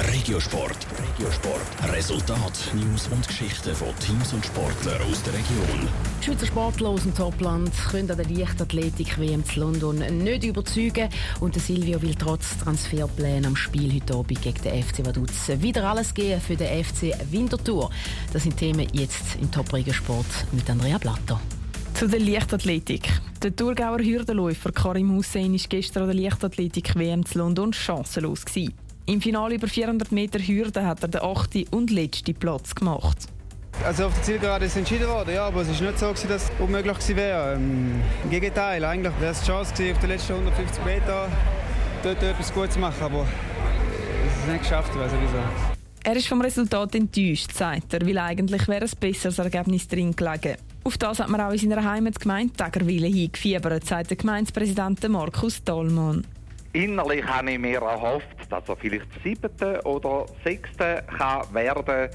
Regiosport. Regiosport. Resultat, News und Geschichten von Teams und Sportlern aus der Region. Schweizer Sportler aus dem Topland können an der Leichtathletik-WM zu London nicht überzeugen. Und der Silvio will trotz Transferplänen am Spiel heute Abend gegen den FC Vaduz wieder alles geben für den FC Winterthur. Das sind Themen jetzt im Top Regiosport mit Andrea Blatter. Zu der Leichtathletik. Der Thurgauer Hürdenläufer Karim Hussein war gestern an der Leichtathletik-WM zu London chancenlos. Gewesen. Im Finale über 400 Meter Hürde hat er den achten und letzten Platz gemacht. Also auf der Zielgerade ist entschieden worden, ja, aber es war nicht so, dass es unmöglich gewesen wäre. Ähm, Im Gegenteil, eigentlich wäre es die Chance gewesen, auf den letzten 150 Meter dort etwas Gutes zu machen, aber es ist nicht geschafft, ich weiß nicht wieso. Er ist vom Resultat enttäuscht, sagt er, weil eigentlich wäre ein besseres Ergebnis drin gelegen. Auf das hat man auch in seiner Heimatgemeinde Tägerwille hingefiebert, sagt der Gemeindepräsident Markus Dahlmann. Innerlich habe ich mir erhofft, dass er vielleicht siebte oder sechste kann werden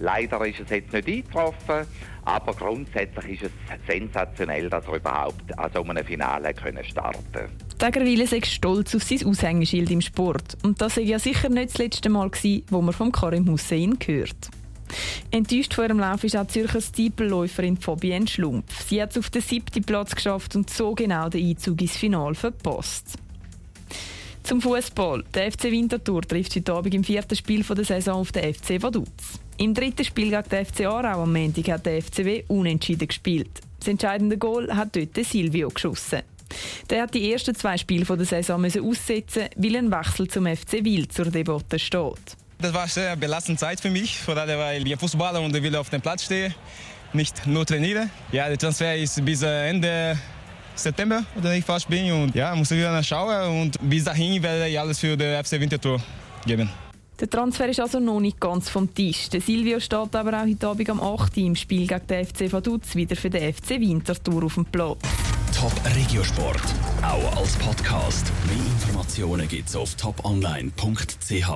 Leider ist es jetzt nicht eingetroffen, aber grundsätzlich ist es sensationell, dass er überhaupt an so einem Finale können starten konnte. Tägerwille sei stolz auf sein Aushängeschild im Sport. Und das war ja sicher nicht das letzte Mal, gewesen, wo man vom Karim Hussein gehört. Enttäuscht vor ihrem Lauf ist auch die Zürcher Stiepelläuferin Fabienne Schlumpf. Sie hat es auf den siebten Platz geschafft und so genau den Einzug ins Finale verpasst. Zum Fußball. Der FC Winterthur trifft heute Abend im vierten Spiel der Saison auf den FC Vaduz. Im dritten Spiel gegen den FC Aarau am Montag hat der FCW unentschieden gespielt. Das entscheidende Goal hat dort Silvio geschossen. Der hat die ersten zwei Spiele der Saison aussetzen, weil ein Wechsel zum FC Wild zur Debatte steht. Das war eine sehr belastende Zeit für mich, vor allem weil ich Fußballer und will auf dem Platz stehen, nicht nur trainiere. Ja, der Transfer ist bis Ende September, oder ich fast bin. Und ja, muss ich wieder schauen. Und bis dahin werde ich alles für den FC Winterthur geben. Der Transfer ist also noch nicht ganz vom Tisch. Der Silvio steht aber auch heute Abend am 8. im Spiel gegen den FC Vaduz wieder für den FC Winterthur auf dem Platz. Top Regiosport, auch als Podcast. Mehr Informationen gibt's auf toponline.ch.